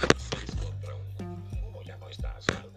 Vocês encontram uma voz das asas.